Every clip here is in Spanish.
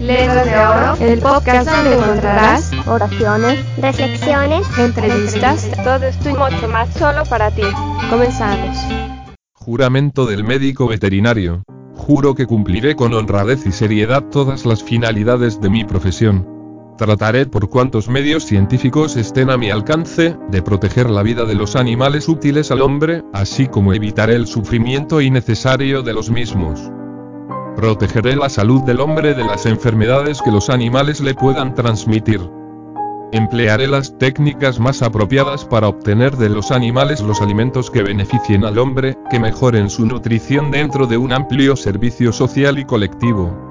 Letras de Oro, el podcast donde encontrarás oraciones, reflexiones, entrevistas, todo esto y mucho más solo para ti. Comenzamos. Juramento del médico veterinario. Juro que cumpliré con honradez y seriedad todas las finalidades de mi profesión. Trataré por cuantos medios científicos estén a mi alcance, de proteger la vida de los animales útiles al hombre, así como evitaré el sufrimiento innecesario de los mismos. Protegeré la salud del hombre de las enfermedades que los animales le puedan transmitir. Emplearé las técnicas más apropiadas para obtener de los animales los alimentos que beneficien al hombre, que mejoren su nutrición dentro de un amplio servicio social y colectivo.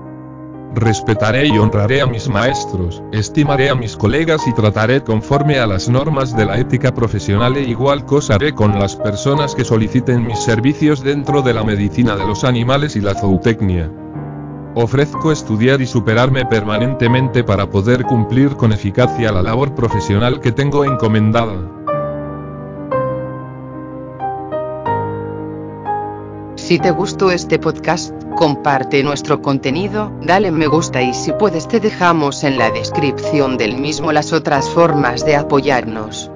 Respetaré y honraré a mis maestros, estimaré a mis colegas y trataré conforme a las normas de la ética profesional e igual cosa haré con las personas que soliciten mis servicios dentro de la medicina de los animales y la zootecnia. Ofrezco estudiar y superarme permanentemente para poder cumplir con eficacia la labor profesional que tengo encomendada. Si te gustó este podcast, comparte nuestro contenido, dale me gusta y si puedes te dejamos en la descripción del mismo las otras formas de apoyarnos.